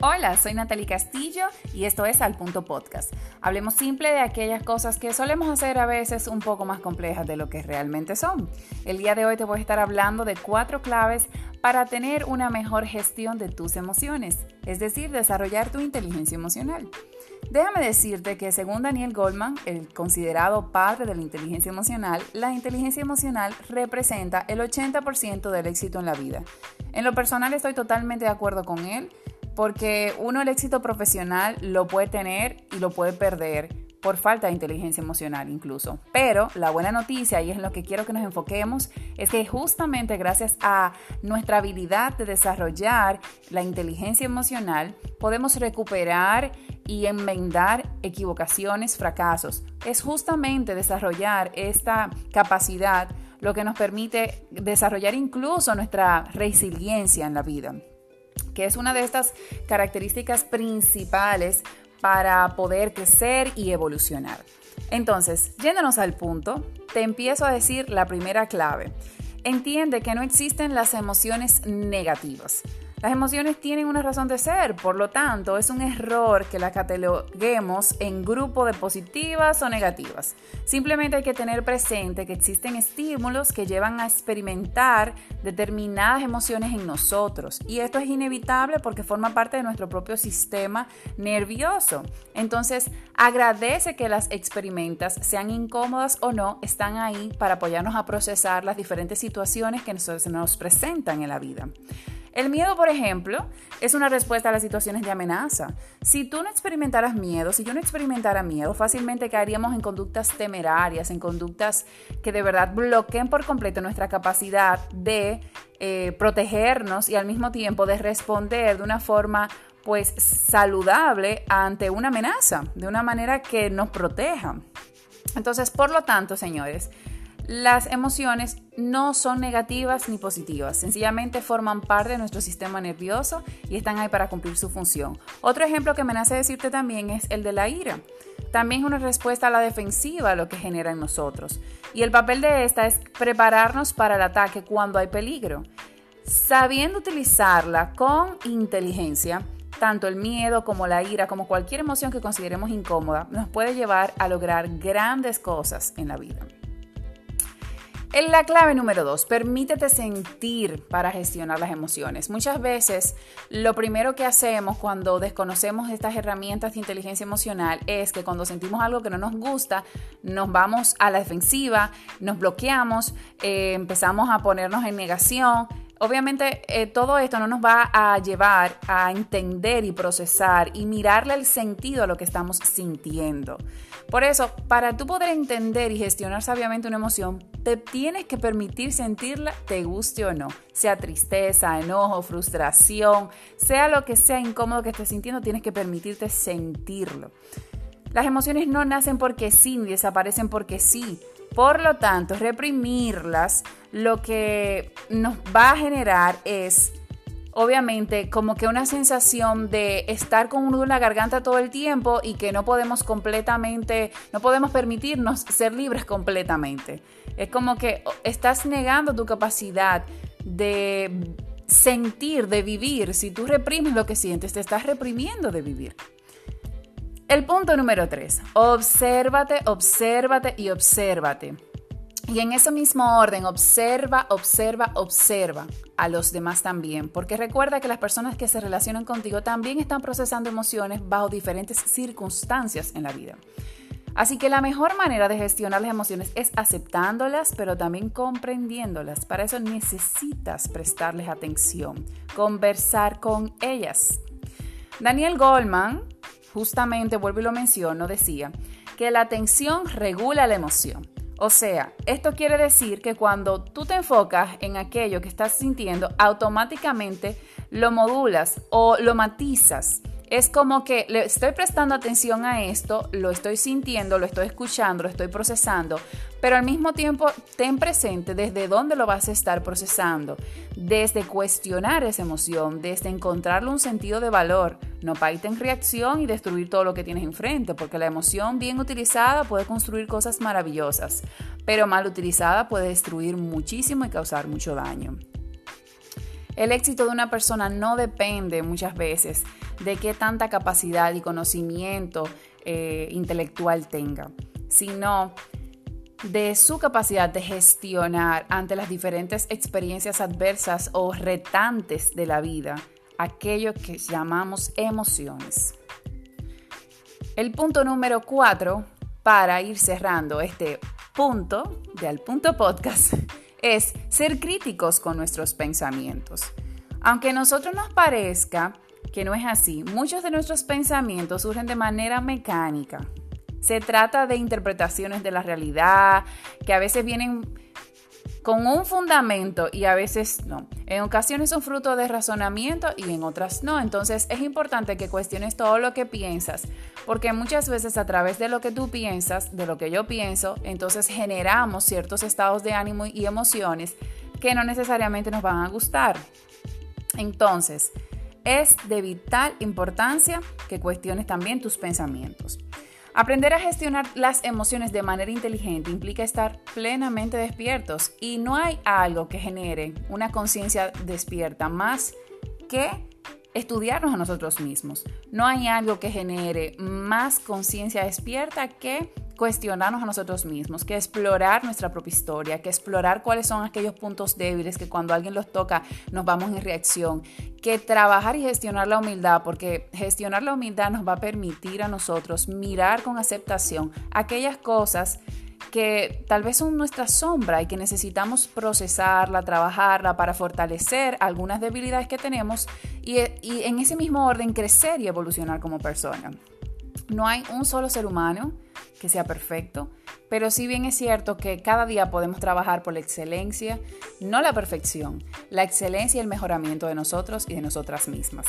Hola, soy Natalie Castillo y esto es Al Punto Podcast. Hablemos simple de aquellas cosas que solemos hacer a veces un poco más complejas de lo que realmente son. El día de hoy te voy a estar hablando de cuatro claves para tener una mejor gestión de tus emociones, es decir, desarrollar tu inteligencia emocional. Déjame decirte que según Daniel Goldman, el considerado padre de la inteligencia emocional, la inteligencia emocional representa el 80% del éxito en la vida. En lo personal estoy totalmente de acuerdo con él porque uno el éxito profesional lo puede tener y lo puede perder por falta de inteligencia emocional incluso. Pero la buena noticia, y es en lo que quiero que nos enfoquemos, es que justamente gracias a nuestra habilidad de desarrollar la inteligencia emocional, podemos recuperar y enmendar equivocaciones, fracasos. Es justamente desarrollar esta capacidad lo que nos permite desarrollar incluso nuestra resiliencia en la vida que es una de estas características principales para poder crecer y evolucionar. Entonces, yéndonos al punto, te empiezo a decir la primera clave. Entiende que no existen las emociones negativas. Las emociones tienen una razón de ser, por lo tanto, es un error que las cataloguemos en grupo de positivas o negativas. Simplemente hay que tener presente que existen estímulos que llevan a experimentar determinadas emociones en nosotros y esto es inevitable porque forma parte de nuestro propio sistema nervioso. Entonces, agradece que las experimentas, sean incómodas o no, están ahí para apoyarnos a procesar las diferentes situaciones que se nos presentan en la vida. El miedo, por ejemplo, es una respuesta a las situaciones de amenaza. Si tú no experimentaras miedo, si yo no experimentara miedo, fácilmente caeríamos en conductas temerarias, en conductas que de verdad bloqueen por completo nuestra capacidad de eh, protegernos y al mismo tiempo de responder de una forma pues saludable ante una amenaza, de una manera que nos proteja. Entonces, por lo tanto, señores, las emociones no son negativas ni positivas, sencillamente forman parte de nuestro sistema nervioso y están ahí para cumplir su función. Otro ejemplo que me nace decirte también es el de la ira. También es una respuesta a la defensiva lo que genera en nosotros. Y el papel de esta es prepararnos para el ataque cuando hay peligro. Sabiendo utilizarla con inteligencia, tanto el miedo como la ira, como cualquier emoción que consideremos incómoda, nos puede llevar a lograr grandes cosas en la vida. En la clave número dos, permítete sentir para gestionar las emociones. Muchas veces lo primero que hacemos cuando desconocemos estas herramientas de inteligencia emocional es que cuando sentimos algo que no nos gusta, nos vamos a la defensiva, nos bloqueamos, eh, empezamos a ponernos en negación Obviamente eh, todo esto no nos va a llevar a entender y procesar y mirarle el sentido a lo que estamos sintiendo. Por eso, para tú poder entender y gestionar sabiamente una emoción, te tienes que permitir sentirla, te guste o no. Sea tristeza, enojo, frustración, sea lo que sea incómodo que estés sintiendo, tienes que permitirte sentirlo. Las emociones no nacen porque sí ni desaparecen porque sí. Por lo tanto, reprimirlas lo que nos va a generar es obviamente como que una sensación de estar con un nudo en la garganta todo el tiempo y que no podemos completamente, no podemos permitirnos ser libres completamente. Es como que estás negando tu capacidad de sentir, de vivir. Si tú reprimes lo que sientes, te estás reprimiendo de vivir. El punto número tres, obsérvate, obsérvate y obsérvate. Y en ese mismo orden, observa, observa, observa a los demás también, porque recuerda que las personas que se relacionan contigo también están procesando emociones bajo diferentes circunstancias en la vida. Así que la mejor manera de gestionar las emociones es aceptándolas, pero también comprendiéndolas. Para eso necesitas prestarles atención, conversar con ellas. Daniel Goldman, justamente, vuelvo y lo menciono, decía que la atención regula la emoción. O sea, esto quiere decir que cuando tú te enfocas en aquello que estás sintiendo, automáticamente lo modulas o lo matizas es como que le estoy prestando atención a esto, lo estoy sintiendo, lo estoy escuchando, lo estoy procesando, pero al mismo tiempo ten presente desde dónde lo vas a estar procesando, desde cuestionar esa emoción, desde encontrarle un sentido de valor, no para irte en reacción y destruir todo lo que tienes enfrente, porque la emoción bien utilizada puede construir cosas maravillosas, pero mal utilizada puede destruir muchísimo y causar mucho daño. El éxito de una persona no depende muchas veces de qué tanta capacidad y conocimiento eh, intelectual tenga, sino de su capacidad de gestionar ante las diferentes experiencias adversas o retantes de la vida aquello que llamamos emociones. El punto número cuatro, para ir cerrando este punto de Al Punto Podcast, es ser críticos con nuestros pensamientos. Aunque a nosotros nos parezca que no es así, muchos de nuestros pensamientos surgen de manera mecánica. Se trata de interpretaciones de la realidad que a veces vienen con un fundamento y a veces no. En ocasiones son fruto de razonamiento y en otras no. Entonces es importante que cuestiones todo lo que piensas, porque muchas veces a través de lo que tú piensas, de lo que yo pienso, entonces generamos ciertos estados de ánimo y emociones que no necesariamente nos van a gustar. Entonces, es de vital importancia que cuestiones también tus pensamientos. Aprender a gestionar las emociones de manera inteligente implica estar plenamente despiertos y no hay algo que genere una conciencia despierta más que estudiarnos a nosotros mismos. No hay algo que genere más conciencia despierta que cuestionarnos a nosotros mismos, que explorar nuestra propia historia, que explorar cuáles son aquellos puntos débiles que cuando alguien los toca nos vamos en reacción, que trabajar y gestionar la humildad, porque gestionar la humildad nos va a permitir a nosotros mirar con aceptación aquellas cosas que tal vez son nuestra sombra y que necesitamos procesarla, trabajarla para fortalecer algunas debilidades que tenemos y, y en ese mismo orden crecer y evolucionar como persona. No hay un solo ser humano que sea perfecto, pero si bien es cierto que cada día podemos trabajar por la excelencia, no la perfección, la excelencia y el mejoramiento de nosotros y de nosotras mismas.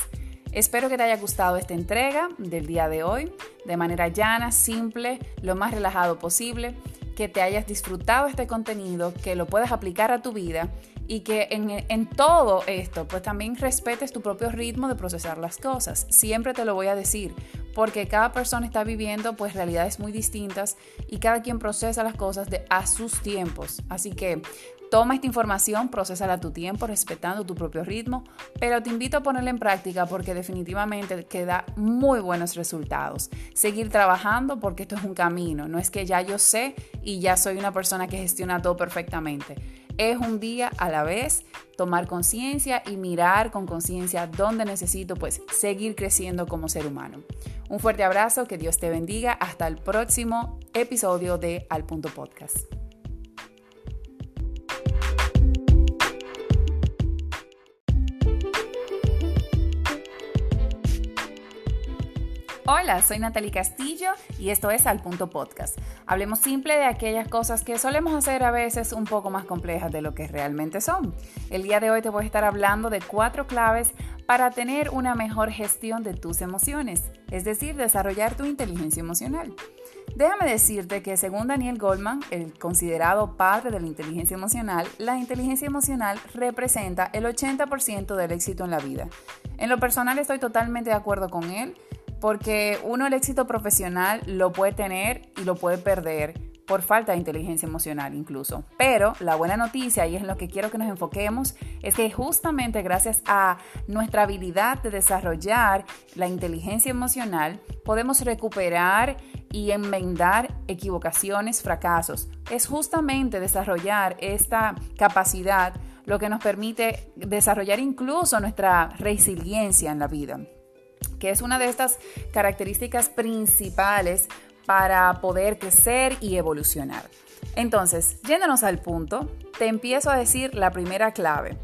Espero que te haya gustado esta entrega del día de hoy, de manera llana, simple, lo más relajado posible, que te hayas disfrutado este contenido, que lo puedas aplicar a tu vida y que en, en, todo esto pues también respetes tu propio ritmo de procesar las cosas. Siempre te lo voy a decir, porque cada persona está viviendo pues realidades muy distintas y cada quien procesa las cosas de, a sus tiempos. Así que toma esta información, procesala a tu tiempo, respetando tu propio ritmo, pero te invito a ponerla en práctica porque definitivamente queda muy buenos resultados. Seguir trabajando porque esto es un camino, no es que ya yo sé y ya soy una persona que gestiona todo perfectamente es un día a la vez, tomar conciencia y mirar con conciencia dónde necesito pues seguir creciendo como ser humano. Un fuerte abrazo, que Dios te bendiga, hasta el próximo episodio de Al Punto Podcast. Hola, soy Natalie Castillo y esto es Al Punto Podcast. Hablemos simple de aquellas cosas que solemos hacer a veces un poco más complejas de lo que realmente son. El día de hoy te voy a estar hablando de cuatro claves para tener una mejor gestión de tus emociones, es decir, desarrollar tu inteligencia emocional. Déjame decirte que según Daniel Goldman, el considerado padre de la inteligencia emocional, la inteligencia emocional representa el 80% del éxito en la vida. En lo personal estoy totalmente de acuerdo con él porque uno el éxito profesional lo puede tener y lo puede perder por falta de inteligencia emocional incluso. Pero la buena noticia, y es en lo que quiero que nos enfoquemos, es que justamente gracias a nuestra habilidad de desarrollar la inteligencia emocional, podemos recuperar y enmendar equivocaciones, fracasos. Es justamente desarrollar esta capacidad lo que nos permite desarrollar incluso nuestra resiliencia en la vida que es una de estas características principales para poder crecer y evolucionar. Entonces, yéndonos al punto, te empiezo a decir la primera clave.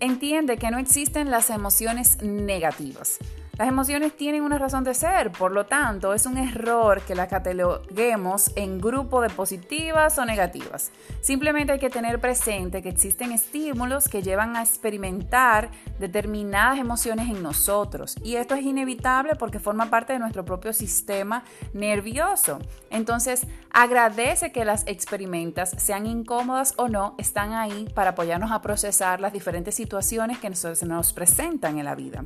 Entiende que no existen las emociones negativas. Las emociones tienen una razón de ser, por lo tanto, es un error que las cataloguemos en grupo de positivas o negativas. Simplemente hay que tener presente que existen estímulos que llevan a experimentar determinadas emociones en nosotros y esto es inevitable porque forma parte de nuestro propio sistema nervioso. Entonces, agradece que las experimentas, sean incómodas o no, están ahí para apoyarnos a procesar las diferentes situaciones que nos presentan en la vida.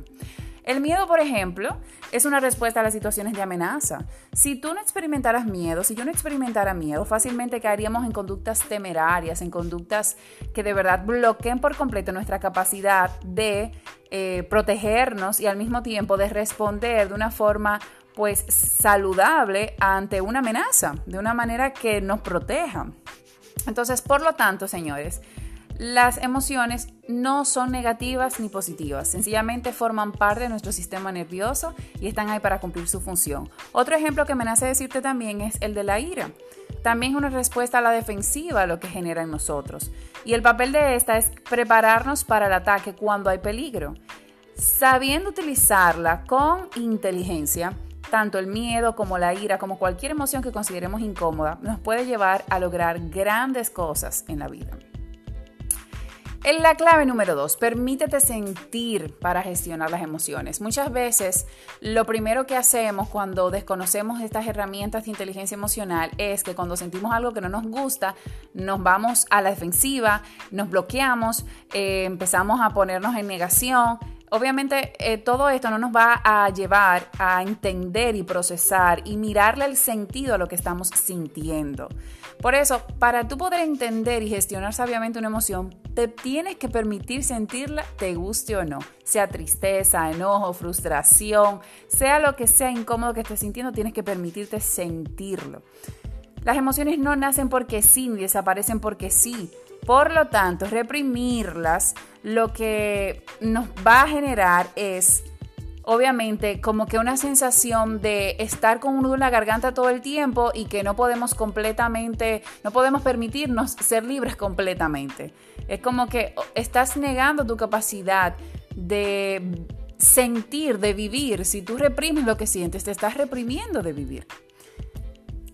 El miedo, por ejemplo, es una respuesta a las situaciones de amenaza. Si tú no experimentaras miedo, si yo no experimentara miedo, fácilmente caeríamos en conductas temerarias, en conductas que de verdad bloqueen por completo nuestra capacidad de eh, protegernos y al mismo tiempo de responder de una forma pues saludable ante una amenaza, de una manera que nos proteja. Entonces, por lo tanto, señores, las emociones no son negativas ni positivas, sencillamente forman parte de nuestro sistema nervioso y están ahí para cumplir su función. Otro ejemplo que me nace decirte también es el de la ira. También es una respuesta a la defensiva lo que genera en nosotros. Y el papel de esta es prepararnos para el ataque cuando hay peligro. Sabiendo utilizarla con inteligencia, tanto el miedo como la ira, como cualquier emoción que consideremos incómoda, nos puede llevar a lograr grandes cosas en la vida. En la clave número dos, permítete sentir para gestionar las emociones. Muchas veces lo primero que hacemos cuando desconocemos estas herramientas de inteligencia emocional es que cuando sentimos algo que no nos gusta, nos vamos a la defensiva, nos bloqueamos, eh, empezamos a ponernos en negación, Obviamente eh, todo esto no nos va a llevar a entender y procesar y mirarle el sentido a lo que estamos sintiendo. Por eso, para tú poder entender y gestionar sabiamente una emoción, te tienes que permitir sentirla, te guste o no. Sea tristeza, enojo, frustración, sea lo que sea incómodo que estés sintiendo, tienes que permitirte sentirlo. Las emociones no nacen porque sí ni desaparecen porque sí. Por lo tanto, reprimirlas lo que nos va a generar es, obviamente, como que una sensación de estar con un nudo en la garganta todo el tiempo y que no podemos completamente, no podemos permitirnos ser libres completamente. Es como que estás negando tu capacidad de sentir, de vivir. Si tú reprimes lo que sientes, te estás reprimiendo de vivir.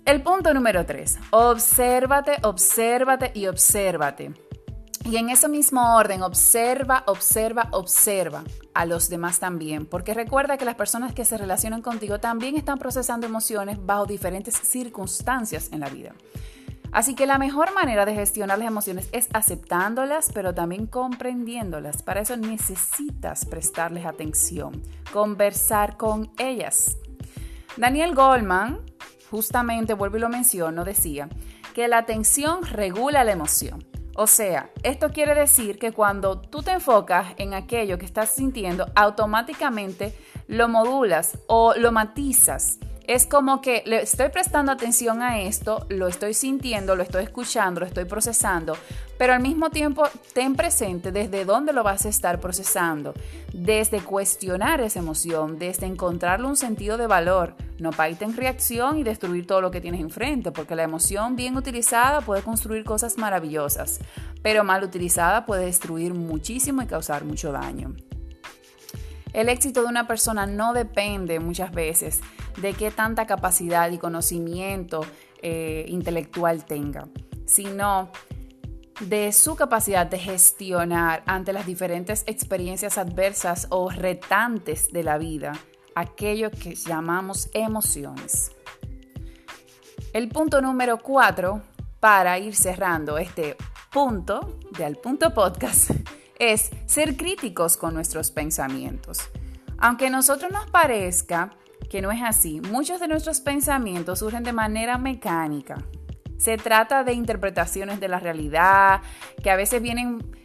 El punto número tres, obsérvate, obsérvate y obsérvate. Y en ese mismo orden, observa, observa, observa a los demás también, porque recuerda que las personas que se relacionan contigo también están procesando emociones bajo diferentes circunstancias en la vida. Así que la mejor manera de gestionar las emociones es aceptándolas, pero también comprendiéndolas. Para eso necesitas prestarles atención, conversar con ellas. Daniel Goldman, justamente, vuelvo y lo menciono, decía que la atención regula la emoción. O sea, esto quiere decir que cuando tú te enfocas en aquello que estás sintiendo, automáticamente lo modulas o lo matizas es como que le estoy prestando atención a esto, lo estoy sintiendo, lo estoy escuchando, lo estoy procesando, pero al mismo tiempo ten presente desde dónde lo vas a estar procesando, desde cuestionar esa emoción, desde encontrarle un sentido de valor, no para irte en reacción y destruir todo lo que tienes enfrente, porque la emoción bien utilizada puede construir cosas maravillosas, pero mal utilizada puede destruir muchísimo y causar mucho daño. El éxito de una persona no depende muchas veces de qué tanta capacidad y conocimiento eh, intelectual tenga, sino de su capacidad de gestionar ante las diferentes experiencias adversas o retantes de la vida aquello que llamamos emociones. El punto número cuatro, para ir cerrando este punto de Al Punto Podcast, es ser críticos con nuestros pensamientos. Aunque a nosotros nos parezca que no es así, muchos de nuestros pensamientos surgen de manera mecánica. Se trata de interpretaciones de la realidad que a veces vienen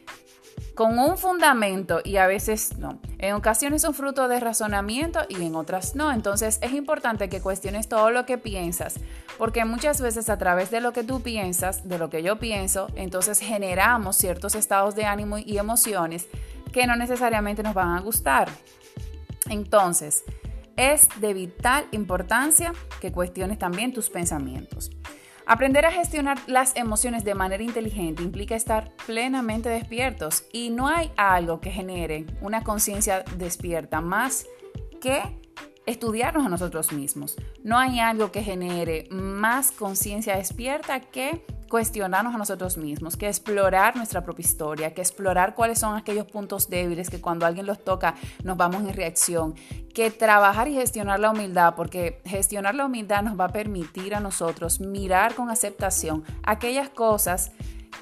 con un fundamento y a veces no. En ocasiones son fruto de razonamiento y en otras no. Entonces es importante que cuestiones todo lo que piensas, porque muchas veces a través de lo que tú piensas, de lo que yo pienso, entonces generamos ciertos estados de ánimo y emociones que no necesariamente nos van a gustar. Entonces, es de vital importancia que cuestiones también tus pensamientos. Aprender a gestionar las emociones de manera inteligente implica estar plenamente despiertos y no hay algo que genere una conciencia despierta más que estudiarnos a nosotros mismos. No hay algo que genere más conciencia despierta que cuestionarnos a nosotros mismos, que explorar nuestra propia historia, que explorar cuáles son aquellos puntos débiles que cuando alguien los toca nos vamos en reacción, que trabajar y gestionar la humildad, porque gestionar la humildad nos va a permitir a nosotros mirar con aceptación aquellas cosas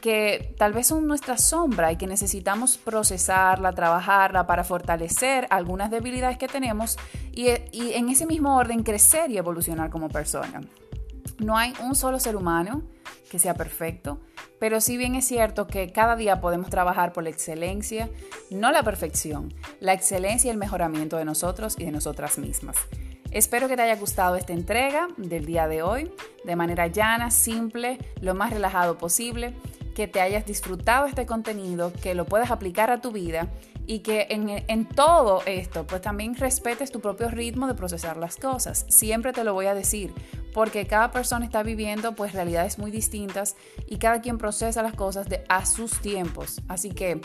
que tal vez son nuestra sombra y que necesitamos procesarla, trabajarla para fortalecer algunas debilidades que tenemos y, y en ese mismo orden crecer y evolucionar como persona. No hay un solo ser humano que sea perfecto, pero si bien es cierto que cada día podemos trabajar por la excelencia, no la perfección, la excelencia y el mejoramiento de nosotros y de nosotras mismas. Espero que te haya gustado esta entrega del día de hoy, de manera llana, simple, lo más relajado posible, que te hayas disfrutado este contenido, que lo puedas aplicar a tu vida y que en, todo esto pues también respetes tu propio ritmo de procesar las cosas. Siempre te lo voy a decir, porque cada persona está viviendo pues realidades muy distintas y cada quien procesa las cosas de, a sus tiempos. Así que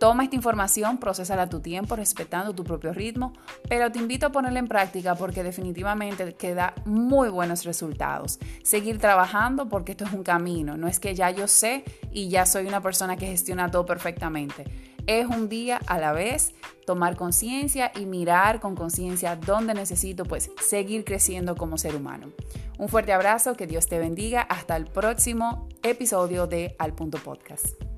Toma esta información, procesala a tu tiempo, respetando tu propio ritmo, pero te invito a ponerla en práctica porque definitivamente te da muy buenos resultados. Seguir trabajando porque esto es un camino, no es que ya yo sé y ya soy una persona que gestiona todo perfectamente es un día a la vez, tomar conciencia y mirar con conciencia dónde necesito pues seguir creciendo como ser humano. Un fuerte abrazo, que Dios te bendiga, hasta el próximo episodio de Al Punto Podcast.